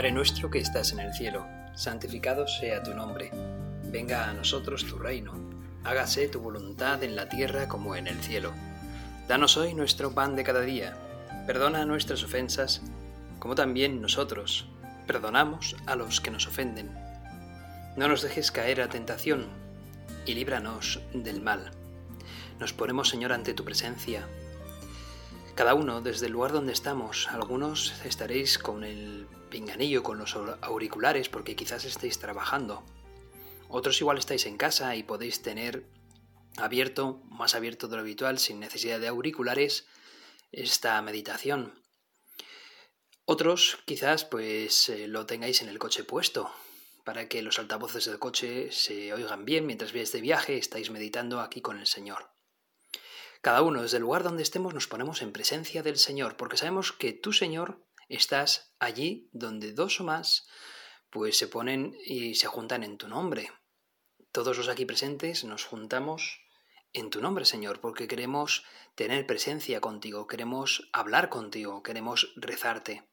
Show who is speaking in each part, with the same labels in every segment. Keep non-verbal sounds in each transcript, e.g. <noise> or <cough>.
Speaker 1: Padre nuestro que estás en el cielo, santificado sea tu nombre. Venga a nosotros tu reino. Hágase tu voluntad en la tierra como en el cielo. Danos hoy nuestro pan de cada día. Perdona nuestras ofensas, como también nosotros perdonamos a los que nos ofenden. No nos dejes caer a tentación y líbranos del mal. Nos ponemos, Señor, ante tu presencia. Cada uno desde el lugar donde estamos. Algunos estaréis con el pinganillo, con los auriculares, porque quizás estéis trabajando. Otros igual estáis en casa y podéis tener abierto, más abierto de lo habitual, sin necesidad de auriculares, esta meditación. Otros quizás pues eh, lo tengáis en el coche puesto, para que los altavoces del coche se oigan bien mientras vais de viaje, estáis meditando aquí con el Señor. Cada uno desde el lugar donde estemos nos ponemos en presencia del Señor, porque sabemos que tú, Señor, estás allí donde dos o más pues se ponen y se juntan en tu nombre. Todos los aquí presentes nos juntamos en tu nombre, Señor, porque queremos tener presencia contigo, queremos hablar contigo, queremos rezarte.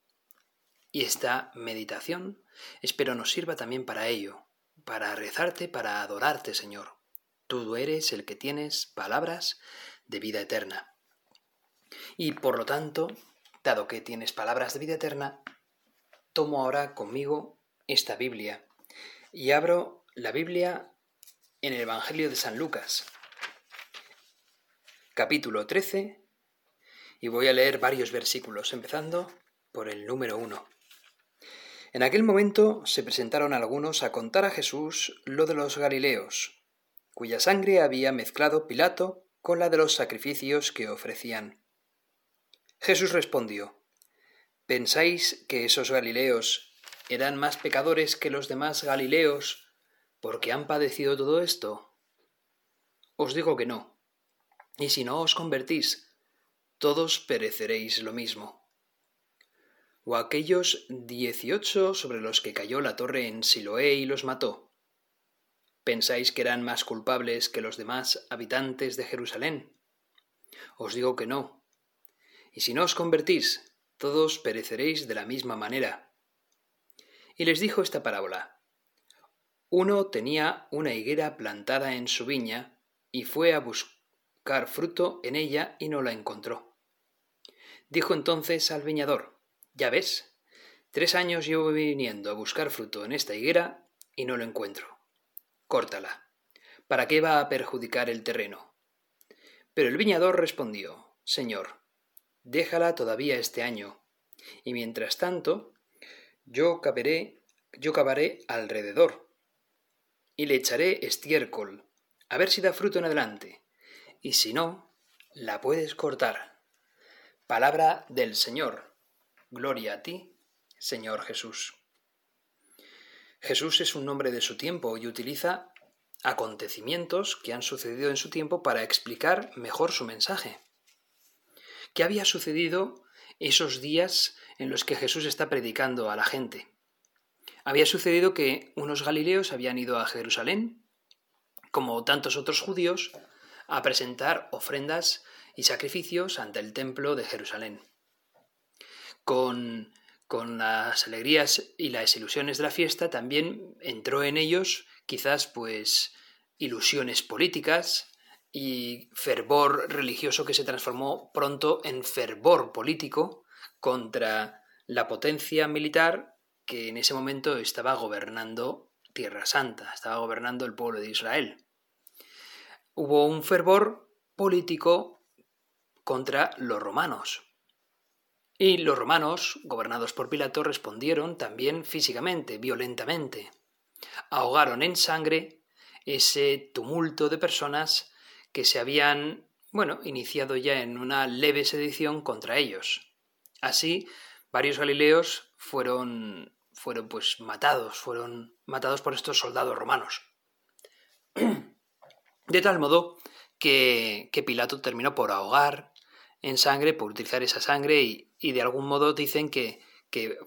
Speaker 1: Y esta meditación espero nos sirva también para ello, para rezarte, para adorarte, Señor. Tú eres el que tienes palabras de vida eterna. Y por lo tanto, dado que tienes palabras de vida eterna, tomo ahora conmigo esta Biblia y abro la Biblia en el Evangelio de San Lucas, capítulo 13, y voy a leer varios versículos, empezando por el número 1. En aquel momento se presentaron algunos a contar a Jesús lo de los Galileos, cuya sangre había mezclado Pilato con la de los sacrificios que ofrecían. Jesús respondió, ¿Pensáis que esos Galileos eran más pecadores que los demás Galileos porque han padecido todo esto? Os digo que no. Y si no os convertís, todos pereceréis lo mismo. O aquellos dieciocho sobre los que cayó la torre en Siloé y los mató. ¿Pensáis que eran más culpables que los demás habitantes de Jerusalén? Os digo que no. Y si no os convertís, todos pereceréis de la misma manera. Y les dijo esta parábola. Uno tenía una higuera plantada en su viña, y fue a buscar fruto en ella y no la encontró. Dijo entonces al viñador, Ya ves, tres años llevo viniendo a buscar fruto en esta higuera y no lo encuentro córtala. ¿Para qué va a perjudicar el terreno? Pero el viñador respondió, Señor, déjala todavía este año, y mientras tanto yo cavaré, yo cavaré alrededor, y le echaré estiércol, a ver si da fruto en adelante, y si no, la puedes cortar. Palabra del Señor. Gloria a ti, Señor Jesús. Jesús es un nombre de su tiempo y utiliza acontecimientos que han sucedido en su tiempo para explicar mejor su mensaje. ¿Qué había sucedido esos días en los que Jesús está predicando a la gente? Había sucedido que unos galileos habían ido a Jerusalén, como tantos otros judíos, a presentar ofrendas y sacrificios ante el templo de Jerusalén. Con con las alegrías y las ilusiones de la fiesta, también entró en ellos quizás pues ilusiones políticas y fervor religioso que se transformó pronto en fervor político contra la potencia militar que en ese momento estaba gobernando Tierra Santa, estaba gobernando el pueblo de Israel. Hubo un fervor político contra los romanos, y los romanos, gobernados por Pilato, respondieron también físicamente, violentamente. Ahogaron en sangre ese tumulto de personas que se habían, bueno, iniciado ya en una leve sedición contra ellos. Así, varios galileos fueron, fueron pues matados, fueron matados por estos soldados romanos. <clears throat> De tal modo que, que Pilato terminó por ahogar en sangre, por utilizar esa sangre y, de algún modo dicen que, que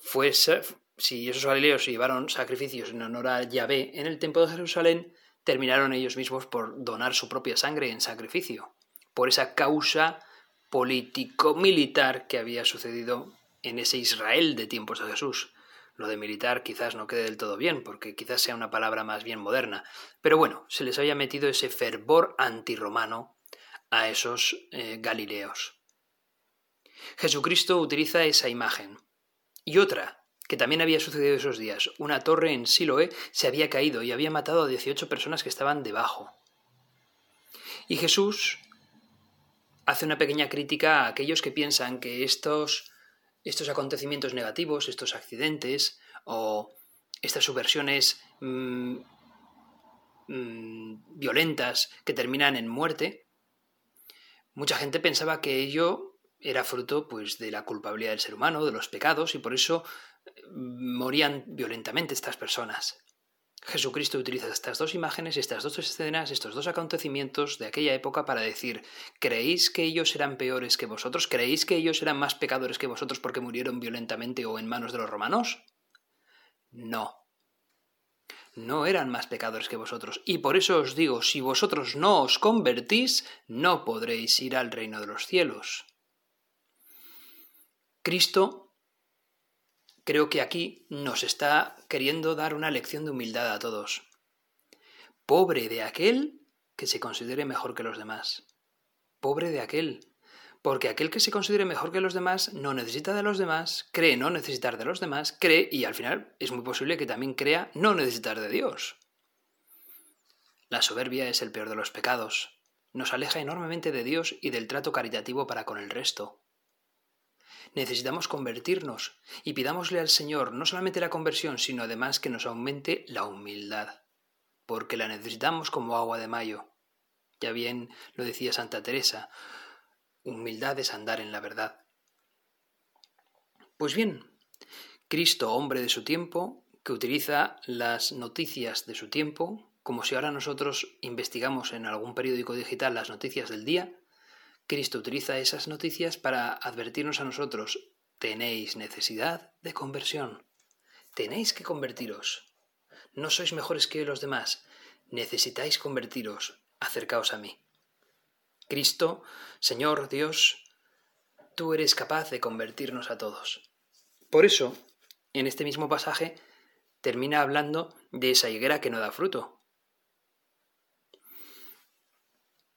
Speaker 1: si esos galileos llevaron sacrificios en honor a Yahvé en el templo de Jerusalén, terminaron ellos mismos por donar su propia sangre en sacrificio, por esa causa político-militar que había sucedido en ese Israel de tiempos de Jesús. Lo de militar quizás no quede del todo bien, porque quizás sea una palabra más bien moderna. Pero bueno, se les había metido ese fervor antirromano a esos eh, galileos. Jesucristo utiliza esa imagen. Y otra, que también había sucedido esos días. Una torre en Siloé se había caído y había matado a 18 personas que estaban debajo. Y Jesús hace una pequeña crítica a aquellos que piensan que estos estos acontecimientos negativos, estos accidentes o estas subversiones mm, mm, violentas que terminan en muerte, mucha gente pensaba que ello era fruto pues de la culpabilidad del ser humano, de los pecados y por eso morían violentamente estas personas. Jesucristo utiliza estas dos imágenes, estas dos escenas, estos dos acontecimientos de aquella época para decir, ¿creéis que ellos eran peores que vosotros? ¿Creéis que ellos eran más pecadores que vosotros porque murieron violentamente o en manos de los romanos? No. No eran más pecadores que vosotros. Y por eso os digo, si vosotros no os convertís, no podréis ir al reino de los cielos. Cristo creo que aquí nos está queriendo dar una lección de humildad a todos. Pobre de aquel que se considere mejor que los demás. Pobre de aquel. Porque aquel que se considere mejor que los demás no necesita de los demás, cree no necesitar de los demás, cree y al final es muy posible que también crea no necesitar de Dios. La soberbia es el peor de los pecados. Nos aleja enormemente de Dios y del trato caritativo para con el resto necesitamos convertirnos y pidámosle al Señor no solamente la conversión, sino además que nos aumente la humildad, porque la necesitamos como agua de mayo. Ya bien lo decía Santa Teresa, humildad es andar en la verdad. Pues bien, Cristo, hombre de su tiempo, que utiliza las noticias de su tiempo, como si ahora nosotros investigamos en algún periódico digital las noticias del día, Cristo utiliza esas noticias para advertirnos a nosotros, tenéis necesidad de conversión, tenéis que convertiros, no sois mejores que los demás, necesitáis convertiros, acercaos a mí. Cristo, Señor Dios, tú eres capaz de convertirnos a todos. Por eso, en este mismo pasaje, termina hablando de esa higuera que no da fruto.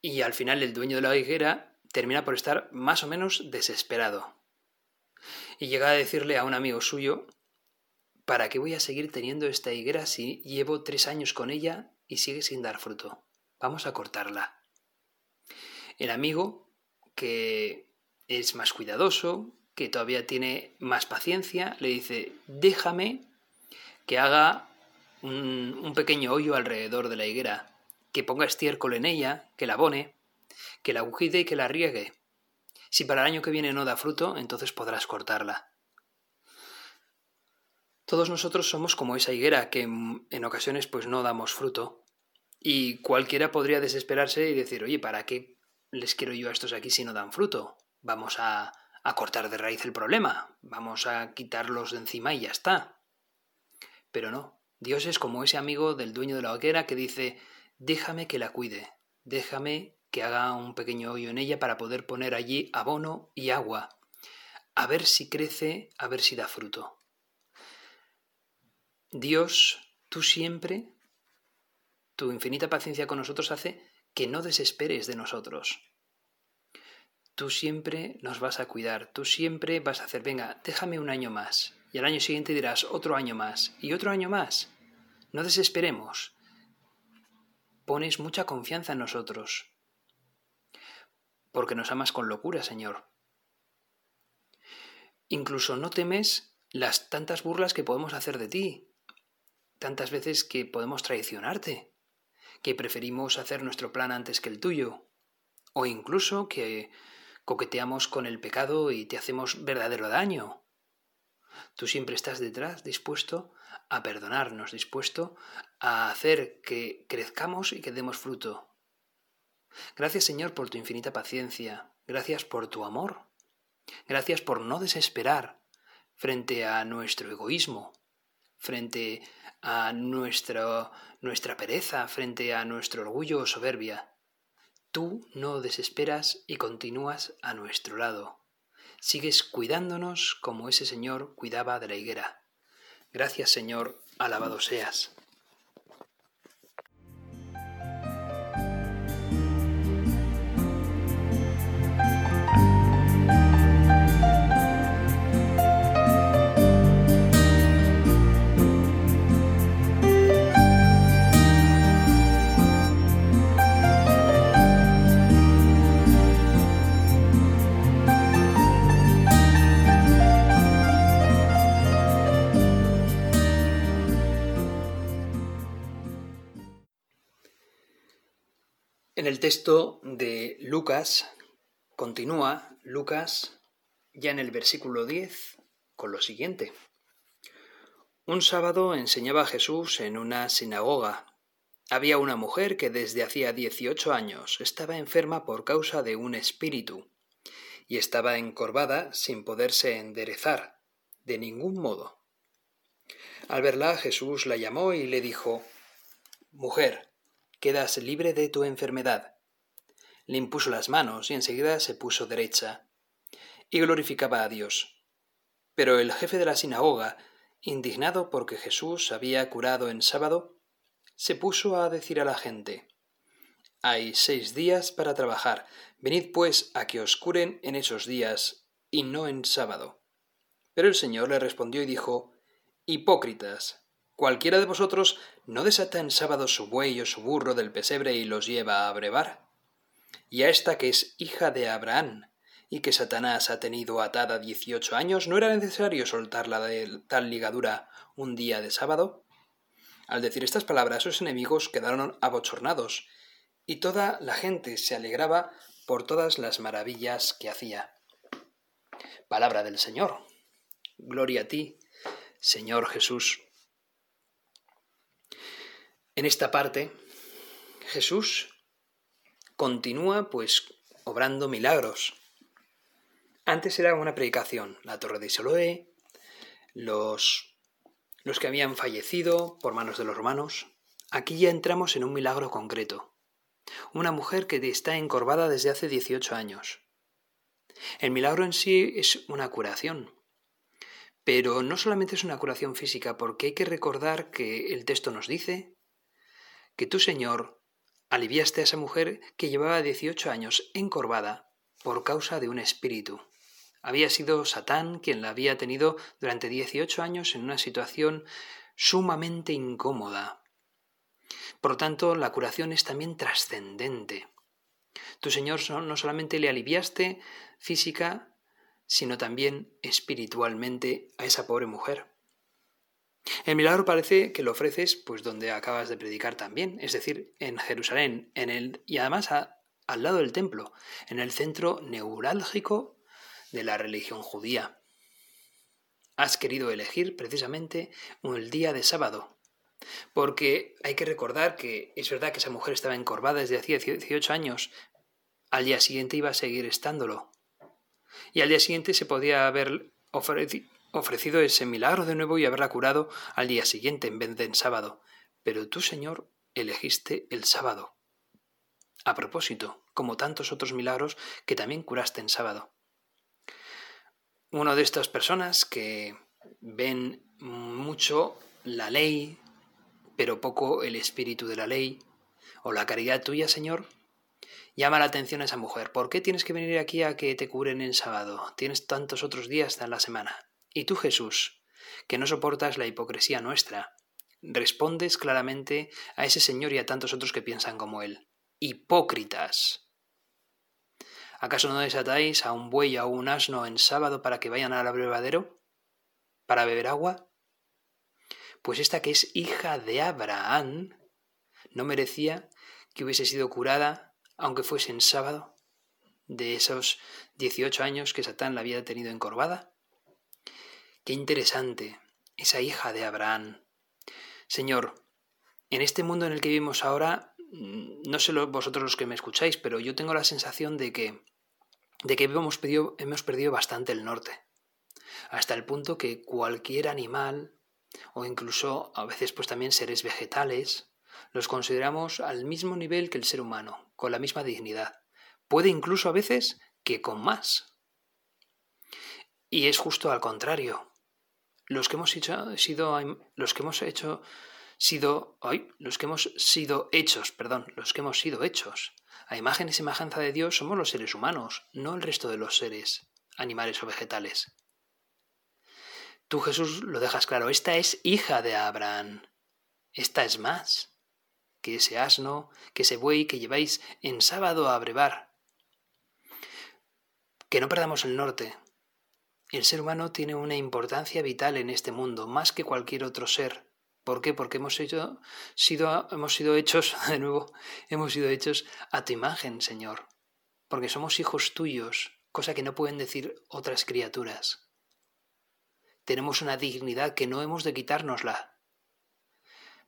Speaker 1: Y al final el dueño de la higuera termina por estar más o menos desesperado. Y llega a decirle a un amigo suyo, ¿para qué voy a seguir teniendo esta higuera si llevo tres años con ella y sigue sin dar fruto? Vamos a cortarla. El amigo, que es más cuidadoso, que todavía tiene más paciencia, le dice, déjame que haga un, pequeño hoyo alrededor de la higuera, que ponga estiércol en ella, que la abone, que la cuide y que la riegue. Si para el año que viene no da fruto, entonces podrás cortarla. Todos nosotros somos como esa higuera que en ocasiones pues no damos fruto. Y cualquiera podría desesperarse y decir, oye, ¿para qué les quiero yo a estos aquí si no dan fruto? Vamos a, a cortar de raíz el problema, vamos a quitarlos de encima y ya está. Pero no, Dios es como ese amigo del dueño de la hoguera que dice, déjame que la cuide, déjame que haga un pequeño hoyo en ella para poder poner allí abono y agua, a ver si crece, a ver si da fruto. Dios, tú siempre, tu infinita paciencia con nosotros hace que no desesperes de nosotros. Tú siempre nos vas a cuidar, tú siempre vas a hacer, venga, déjame un año más, y al año siguiente dirás otro año más, y otro año más. No desesperemos. Pones mucha confianza en nosotros porque nos amas con locura, Señor. Incluso no temes las tantas burlas que podemos hacer de ti, tantas veces que podemos traicionarte, que preferimos hacer nuestro plan antes que el tuyo, o incluso que coqueteamos con el pecado y te hacemos verdadero daño. Tú siempre estás detrás, dispuesto a perdonarnos, dispuesto a hacer que crezcamos y que demos fruto, Gracias Señor por tu infinita paciencia, gracias por tu amor, gracias por no desesperar frente a nuestro egoísmo, frente a nuestra, nuestra pereza, frente a nuestro orgullo o soberbia. Tú no desesperas y continúas a nuestro lado. Sigues cuidándonos como ese Señor cuidaba de la higuera. Gracias Señor, alabado seas. El texto de Lucas continúa Lucas ya en el versículo 10 con lo siguiente. Un sábado enseñaba Jesús en una sinagoga. Había una mujer que desde hacía 18 años estaba enferma por causa de un espíritu y estaba encorvada sin poderse enderezar de ningún modo. Al verla Jesús la llamó y le dijo Mujer, quedas libre de tu enfermedad. Le impuso las manos y enseguida se puso derecha, y glorificaba a Dios. Pero el jefe de la sinagoga, indignado porque Jesús había curado en sábado, se puso a decir a la gente, Hay seis días para trabajar, venid pues a que os curen en esos días, y no en sábado. Pero el Señor le respondió y dijo, Hipócritas, ¿Cualquiera de vosotros no desata en sábado su buey o su burro del pesebre y los lleva a brevar? Y a esta que es hija de Abraham, y que Satanás ha tenido atada dieciocho años, ¿no era necesario soltarla de tal ligadura un día de sábado? Al decir estas palabras, sus enemigos quedaron abochornados, y toda la gente se alegraba por todas las maravillas que hacía. Palabra del Señor. Gloria a ti, Señor Jesús. En esta parte, Jesús continúa pues obrando milagros. Antes era una predicación, la torre de Siloé, los, los que habían fallecido por manos de los romanos. Aquí ya entramos en un milagro concreto. Una mujer que está encorvada desde hace 18 años. El milagro en sí es una curación. Pero no solamente es una curación física, porque hay que recordar que el texto nos dice que tú, Señor, aliviaste a esa mujer que llevaba 18 años encorvada por causa de un espíritu. Había sido Satán quien la había tenido durante 18 años en una situación sumamente incómoda. Por lo tanto, la curación es también trascendente. Tu Señor no solamente le aliviaste física, sino también espiritualmente a esa pobre mujer. El milagro parece que lo ofreces pues donde acabas de predicar también, es decir, en Jerusalén, en el y además al lado del templo, en el centro neurálgico de la religión judía. Has querido elegir precisamente el día de sábado, porque hay que recordar que es verdad que esa mujer estaba encorvada desde hacía 18 años, al día siguiente iba a seguir estándolo, y al día siguiente se podía haber ofrecido ofrecido ese milagro de nuevo y haberla curado al día siguiente en vez de en sábado. Pero tú, Señor, elegiste el sábado. A propósito, como tantos otros milagros que también curaste en sábado. Uno de estas personas que ven mucho la ley, pero poco el espíritu de la ley, o la caridad tuya, Señor, llama la atención a esa mujer. ¿Por qué tienes que venir aquí a que te curen en sábado? Tienes tantos otros días en la semana. Y tú, Jesús, que no soportas la hipocresía nuestra, respondes claramente a ese Señor y a tantos otros que piensan como Él. Hipócritas. ¿Acaso no desatáis a un buey o a un asno en sábado para que vayan al abrevadero? ¿Para beber agua? Pues esta que es hija de Abraham no merecía que hubiese sido curada, aunque fuese en sábado, de esos 18 años que Satán la había tenido encorvada. Qué interesante, esa hija de Abraham. Señor, en este mundo en el que vivimos ahora, mm, no sé vosotros los que me escucháis, pero yo tengo la sensación de que, de que hemos, perdido, hemos perdido bastante el norte. Hasta el punto que cualquier animal, o incluso a veces pues también seres vegetales, los consideramos al mismo nivel que el ser humano, con la misma dignidad. Puede incluso a veces que con más. Y es justo al contrario. Los que hemos hecho, sido, los que hemos hecho, sido, los que hemos sido hechos, perdón, los que hemos sido hechos. A imagen y semejanza de Dios somos los seres humanos, no el resto de los seres, animales o vegetales. Tú, Jesús, lo dejas claro, esta es hija de Abraham. Esta es más que ese asno, que ese buey que lleváis en sábado a brevar. Que no perdamos el norte, el ser humano tiene una importancia vital en este mundo, más que cualquier otro ser. ¿Por qué? Porque hemos, sido, hemos sido hechos, <laughs> de nuevo, hemos sido hechos a tu imagen, Señor. Porque somos hijos tuyos, cosa que no pueden decir otras criaturas. Tenemos una dignidad que no hemos de quitárnosla.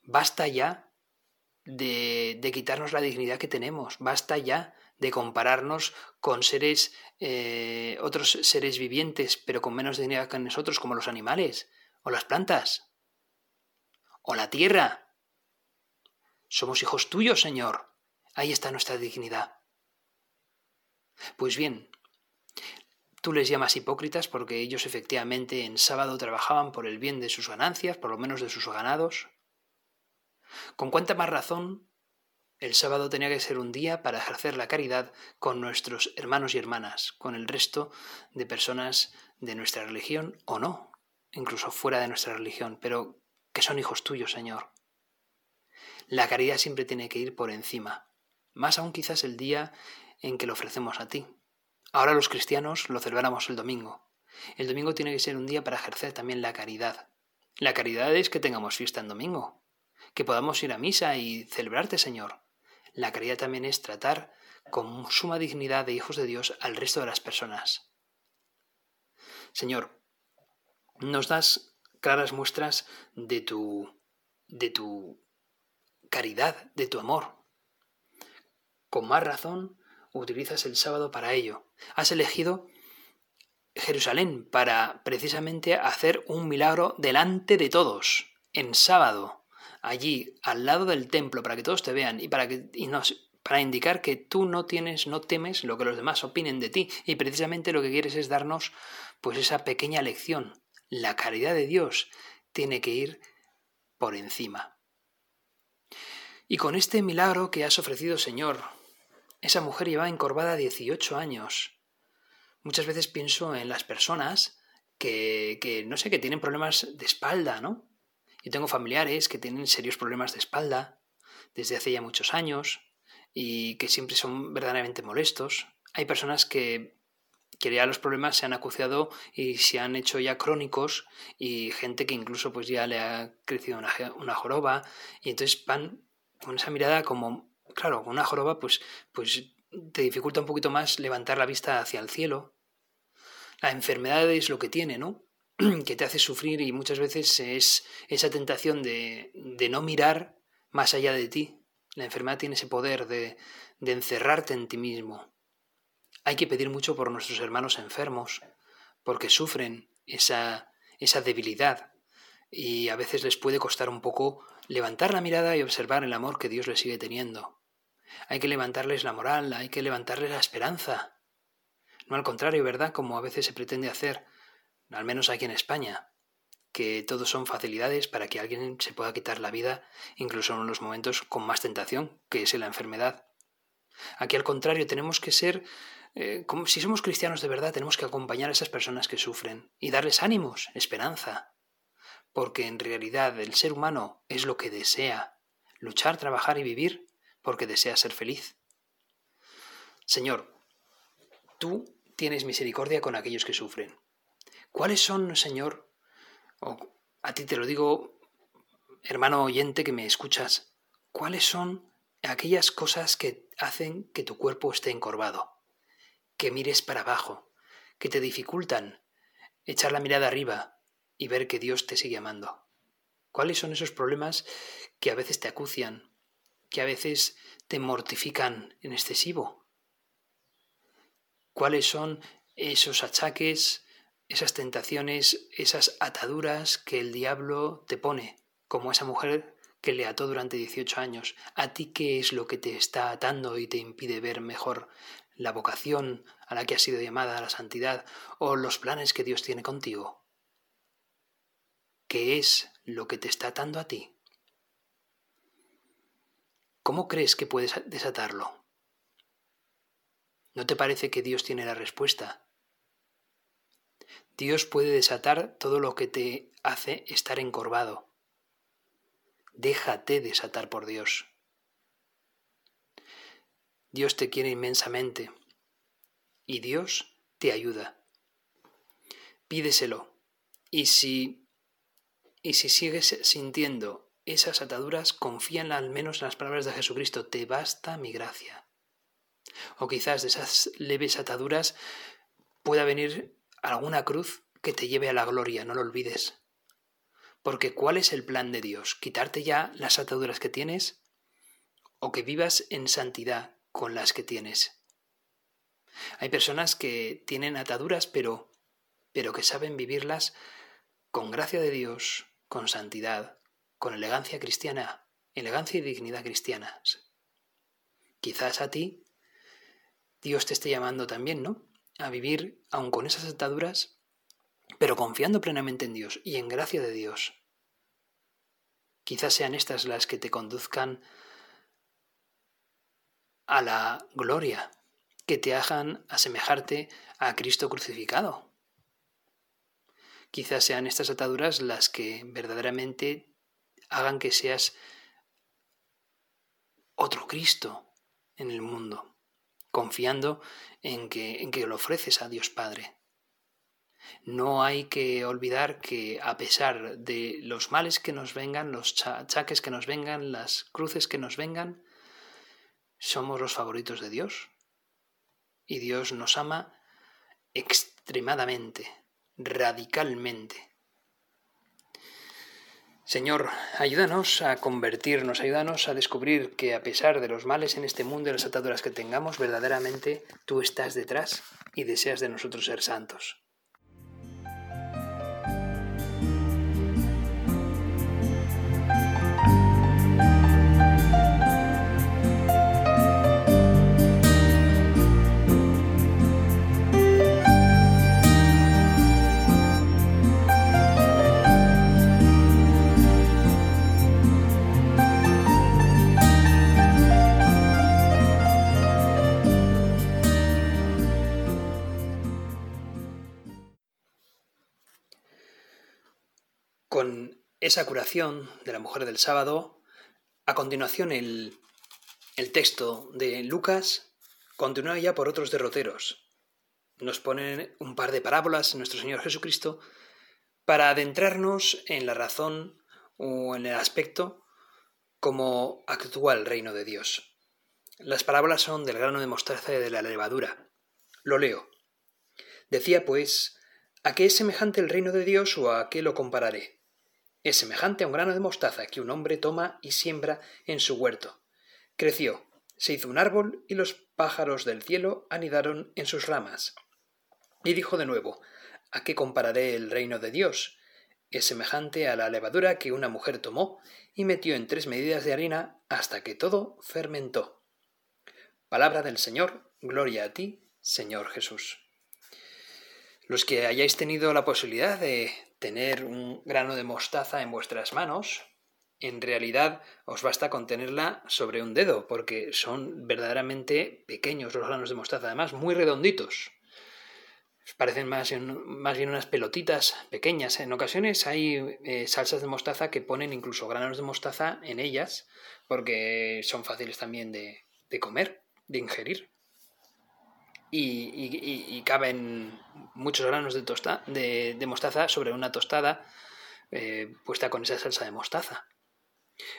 Speaker 1: Basta ya de, de quitarnos la dignidad que tenemos. Basta ya de compararnos con seres, eh, otros seres vivientes, pero con menos dignidad que nosotros, como los animales, o las plantas, o la tierra. Somos hijos tuyos, Señor. Ahí está nuestra dignidad. Pues bien, tú les llamas hipócritas porque ellos efectivamente en sábado trabajaban por el bien de sus ganancias, por lo menos de sus ganados. Con cuánta más razón el sábado tenía que ser un día para ejercer la caridad con nuestros hermanos y hermanas, con el resto de personas de nuestra religión o no, incluso fuera de nuestra religión, pero que son hijos tuyos, Señor. La caridad siempre tiene que ir por encima, más aún quizás el día en que lo ofrecemos a ti. Ahora los cristianos lo celebramos el domingo. El domingo tiene que ser un día para ejercer también la caridad. La caridad es que tengamos fiesta en domingo, que podamos ir a misa y celebrarte, Señor, la caridad también es tratar con suma dignidad de hijos de Dios al resto de las personas. Señor, nos das claras muestras de tu de tu caridad, de tu amor. Con más razón utilizas el sábado para ello. Has elegido Jerusalén para precisamente hacer un milagro delante de todos, en sábado allí al lado del templo para que todos te vean y para que nos, para indicar que tú no tienes, no temes lo que los demás opinen de ti y precisamente lo que quieres es darnos pues esa pequeña lección. La caridad de Dios tiene que ir por encima. Y con este milagro que has ofrecido, Señor, esa mujer lleva encorvada 18 años. Muchas veces pienso en las personas que, que, no sé, que tienen problemas de espalda, ¿no? Yo tengo familiares que tienen serios problemas de espalda desde hace ya muchos años y que siempre son verdaderamente molestos. Hay personas que, que ya los problemas se han acuciado y se han hecho ya crónicos y gente que incluso pues ya le ha crecido una, una joroba y entonces van con esa mirada como, claro, con una joroba pues, pues te dificulta un poquito más levantar la vista hacia el cielo. La enfermedad es lo que tiene, ¿no? <clears throat> que te hace sufrir y muchas veces es esa tentación de, de no mirar más allá de ti. La enfermedad tiene ese poder de, de encerrarte en ti mismo. Hay que pedir mucho por nuestros hermanos enfermos, porque sufren esa, esa debilidad y a veces les puede costar un poco levantar la mirada y observar el amor que Dios les sigue teniendo. Hay que levantarles la moral, hay que levantarles la esperanza. No al contrario, ¿verdad? Como a veces se pretende hacer, al menos aquí en España, que todos son facilidades para que alguien se pueda quitar la vida, incluso en los momentos con más tentación, que es la enfermedad. Aquí al contrario, tenemos que ser, eh, como, si somos cristianos de verdad, tenemos que acompañar a esas personas que sufren y darles ánimos, esperanza, porque en realidad el ser humano es lo que desea, luchar, trabajar y vivir, porque desea ser feliz. Señor, tú tienes misericordia con aquellos que sufren. ¿Cuáles son, Señor? O a ti te lo digo, hermano oyente que me escuchas, ¿cuáles son aquellas cosas que hacen que tu cuerpo esté encorvado? Que mires para abajo, que te dificultan echar la mirada arriba y ver que Dios te sigue amando. ¿Cuáles son esos problemas que a veces te acucian, que a veces te mortifican en excesivo? ¿Cuáles son esos achaques, esas tentaciones, esas ataduras que el diablo te pone, como esa mujer que le ató durante 18 años. ¿A ti qué es lo que te está atando y te impide ver mejor la vocación a la que has sido llamada a la santidad o los planes que Dios tiene contigo? ¿qué es lo que te está atando a ti? ¿Cómo crees que puedes desatarlo? ¿No te parece que Dios tiene la respuesta? Dios puede desatar todo lo que te hace estar encorvado. Déjate desatar por Dios. Dios te quiere inmensamente y Dios te ayuda. Pídeselo. Y si y si sigues sintiendo esas ataduras, confía en al menos en las palabras de Jesucristo, te basta mi gracia. O quizás de esas leves ataduras pueda venir alguna cruz que te lleve a la gloria, no lo olvides. Porque ¿cuál es el plan de Dios? ¿Quitarte ya las ataduras que tienes? ¿O que vivas en santidad con las que tienes? Hay personas que tienen ataduras, pero, pero que saben vivirlas con gracia de Dios, con santidad, con elegancia cristiana, elegancia y dignidad cristianas. Quizás a ti Dios te esté llamando también, ¿no? A vivir, aun con esas ataduras, pero confiando plenamente en Dios y en gracia de Dios. Quizás sean estas las que te conduzcan a la gloria, que te hagan asemejarte a Cristo crucificado. Quizás sean estas ataduras las que verdaderamente hagan que seas otro Cristo en el mundo, confiando en que, en que lo ofreces a Dios Padre. No hay que olvidar que a pesar de los males que nos vengan, los achaques que nos vengan, las cruces que nos vengan, somos los favoritos de Dios. Y Dios nos ama extremadamente, radicalmente. Señor, ayúdanos a convertirnos, ayúdanos a descubrir que a pesar de los males en este mundo y las ataduras que tengamos, verdaderamente tú estás detrás y deseas de nosotros ser santos. Con esa curación de la mujer del sábado, a continuación el, texto de Lucas continúa ya por otros derroteros. Nos ponen un par de parábolas en nuestro Señor Jesucristo para adentrarnos en la razón o en el aspecto como actúa el reino de Dios. Las parábolas son del grano de mostaza y de la levadura. Lo leo. Decía pues, ¿a qué es semejante el reino de Dios o a qué lo compararé? Es semejante a un grano de mostaza que un hombre toma y siembra en su huerto. Creció, se hizo un árbol y los pájaros del cielo anidaron en sus ramas. Y dijo de nuevo, ¿A qué compararé el reino de Dios? Es semejante a la levadura que una mujer tomó y metió en tres medidas de harina hasta que todo fermentó. Palabra del Señor, gloria a ti, Señor Jesús. Los que hayáis tenido la posibilidad de tener un grano de mostaza en vuestras manos, en realidad os basta con tenerla sobre un dedo, porque son verdaderamente pequeños los granos de mostaza, además muy redonditos. Parecen más, más bien unas pelotitas pequeñas. En ocasiones hay eh, salsas de mostaza que ponen incluso granos de mostaza en ellas, porque son fáciles también de, de comer, de ingerir y, caben muchos granos de, mostaza sobre una tostada eh, puesta con esa salsa de mostaza.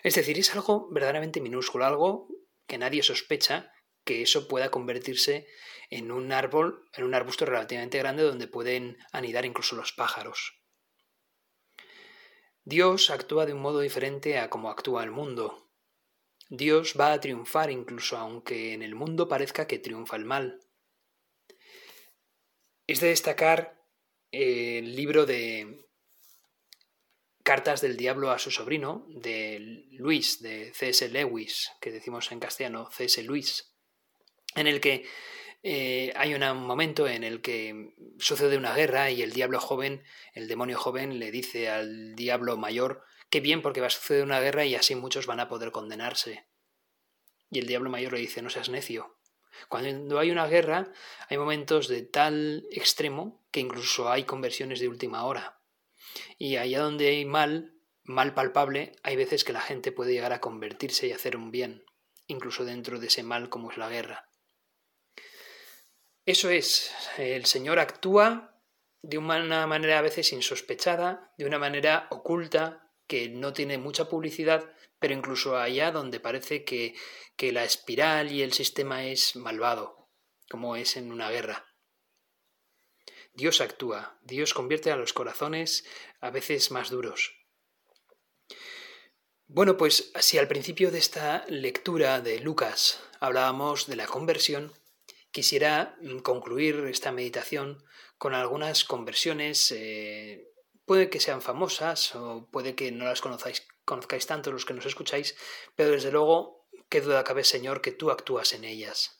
Speaker 1: Es decir, es algo verdaderamente minúsculo, algo que nadie sospecha que eso pueda convertirse en un árbol, en un arbusto relativamente grande donde pueden anidar incluso los pájaros. Dios actúa de un modo diferente a como actúa el mundo. Dios va a triunfar incluso aunque en el mundo parezca que triunfa el mal. Es de destacar el libro de Cartas del Diablo a su sobrino, de Luis, de C.S. Lewis, que decimos en castellano C.S. Luis, en el que eh, hay un momento en el que sucede una guerra y el diablo joven, el demonio joven, le dice al diablo mayor, qué bien porque va a suceder una guerra y así muchos van a poder condenarse. Y el diablo mayor le dice, no seas necio. Cuando hay una guerra hay momentos de tal extremo que incluso hay conversiones de última hora. Y allá donde hay mal, mal palpable, hay veces que la gente puede llegar a convertirse y hacer un bien, incluso dentro de ese mal como es la guerra. Eso es, el Señor actúa de una manera a veces insospechada, de una manera oculta, que no tiene mucha publicidad, pero incluso allá donde parece que, que la espiral y el sistema es malvado, como es en una guerra. Dios actúa, Dios convierte a los corazones a veces más duros. Bueno, pues si al principio de esta lectura de Lucas hablábamos de la conversión, quisiera mm, concluir esta meditación con algunas conversiones, eh, puede que sean famosas o puede que no las conozcáis, conozcáis tanto los que nos escucháis, pero desde luego, qué duda cabe, Señor, que tú actúas en ellas,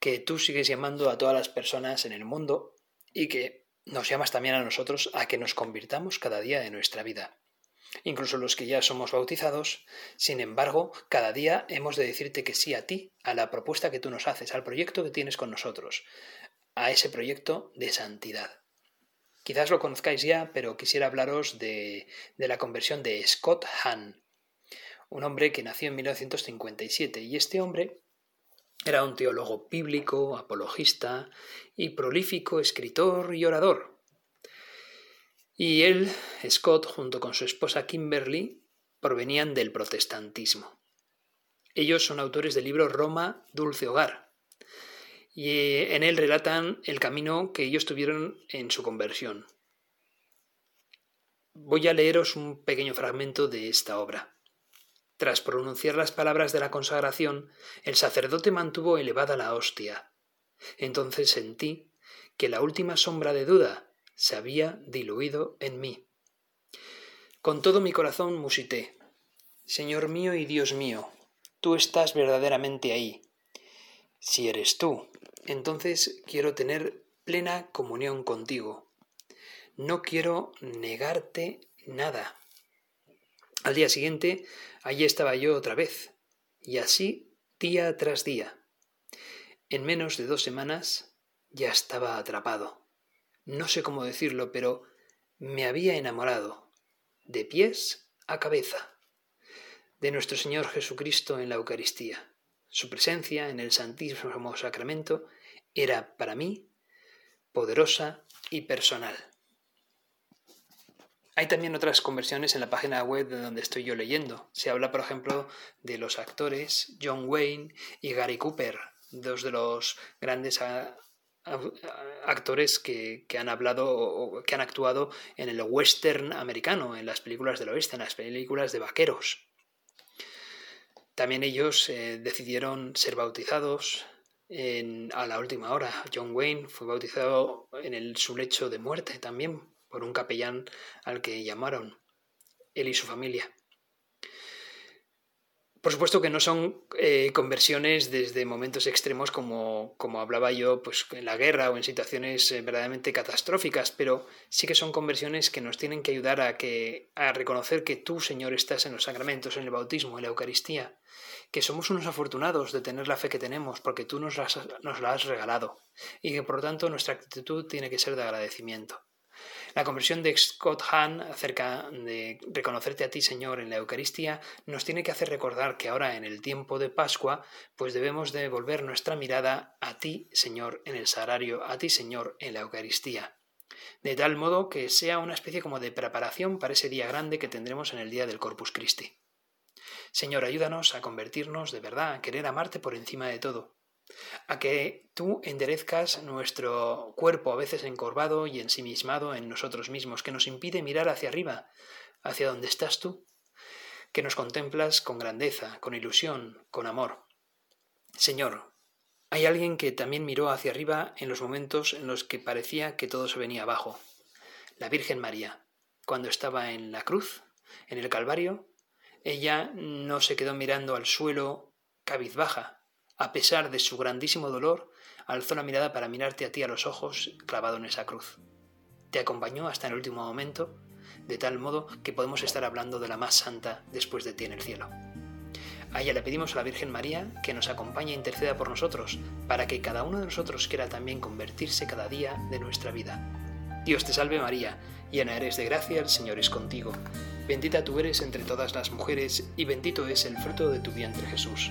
Speaker 1: que tú sigues llamando a todas las personas en el mundo y que nos llamas también a nosotros a que nos convirtamos cada día de nuestra vida. Incluso los que ya somos bautizados, sin embargo, cada día hemos de decirte que sí a ti, a la propuesta que tú nos haces, al proyecto que tienes con nosotros, a ese proyecto de santidad. Quizás lo conozcáis ya, pero quisiera hablaros de, de la conversión de Scott Hahn, un hombre que nació en 1957, y este hombre era un teólogo bíblico, apologista y prolífico escritor y orador. Y él, Scott, junto con su esposa Kimberly, provenían del protestantismo. Ellos son autores del libro Roma, Dulce Hogar, y en él relatan el camino que ellos tuvieron en su conversión. Voy a leeros un pequeño fragmento de esta obra. Tras pronunciar las palabras de la consagración, el sacerdote mantuvo elevada la hostia. Entonces sentí que la última sombra de duda se había diluido en mí. Con todo mi corazón musité. Señor mío y Dios mío, tú estás verdaderamente ahí. Si eres tú, entonces quiero tener plena comunión contigo. No quiero negarte nada. Al día siguiente, allí estaba yo otra vez, y así día tras día. En menos de dos semanas ya estaba atrapado no sé cómo decirlo, pero me había enamorado, de pies a cabeza, de nuestro Señor Jesucristo en la Eucaristía. Su presencia en el Santísimo Sacramento era para mí poderosa y personal. Hay también otras conversiones en la página web de donde estoy yo leyendo. Se habla, por ejemplo, de los actores John Wayne y Gary Cooper, dos de los grandes actores que, han hablado o que han actuado en el western americano, en las películas del oeste, en las películas de vaqueros. También ellos eh, decidieron ser bautizados a la última hora. John Wayne fue bautizado en el, su lecho de muerte también por un capellán al que llamaron él y su familia. Por supuesto que no son eh, conversiones desde momentos extremos como, como, hablaba yo pues, en la guerra o en situaciones eh, verdaderamente catastróficas, pero sí que son conversiones que nos tienen que ayudar a, que, a reconocer que tú, Señor, estás en los sacramentos, en el bautismo, en la Eucaristía, que somos unos afortunados de tener la fe que tenemos porque tú nos nos la has regalado y que por lo tanto nuestra actitud tiene que ser de agradecimiento. La conversión de Scott Hahn acerca de reconocerte a ti, Señor, en la Eucaristía, nos tiene que hacer recordar que ahora en el tiempo de Pascua, pues debemos devolver nuestra mirada a ti, Señor, en el sagrario, a ti, Señor, en la Eucaristía. De tal modo que sea una especie como de preparación para ese día grande que tendremos en el día del Corpus Christi. Señor, ayúdanos a convertirnos de verdad, a querer amarte por encima de todo, a que tú enderezcas nuestro cuerpo a veces encorvado y ensimismado en nosotros mismos, que nos impide mirar hacia arriba, hacia donde estás tú, que nos contemplas con grandeza, con ilusión, con amor. Señor, hay alguien que también miró hacia arriba en los momentos en los que parecía que todo se venía abajo. La Virgen María, cuando estaba en la cruz, en el Calvario, ella no se quedó mirando al suelo cabizbaja, a pesar de su grandísimo dolor, alzó la mirada para mirarte a ti a los ojos clavado en esa cruz. Te acompañó hasta el último momento, de tal modo que podemos estar hablando de la más santa después de ti en el cielo. A ella le pedimos a la Virgen María que nos acompañe e interceda por nosotros, para que cada uno de nosotros quiera también convertirse cada día de nuestra vida. Dios te salve María, llena eres de gracia, el Señor es contigo. Bendita tú eres entre todas las mujeres, y bendito es el fruto de tu vientre Jesús.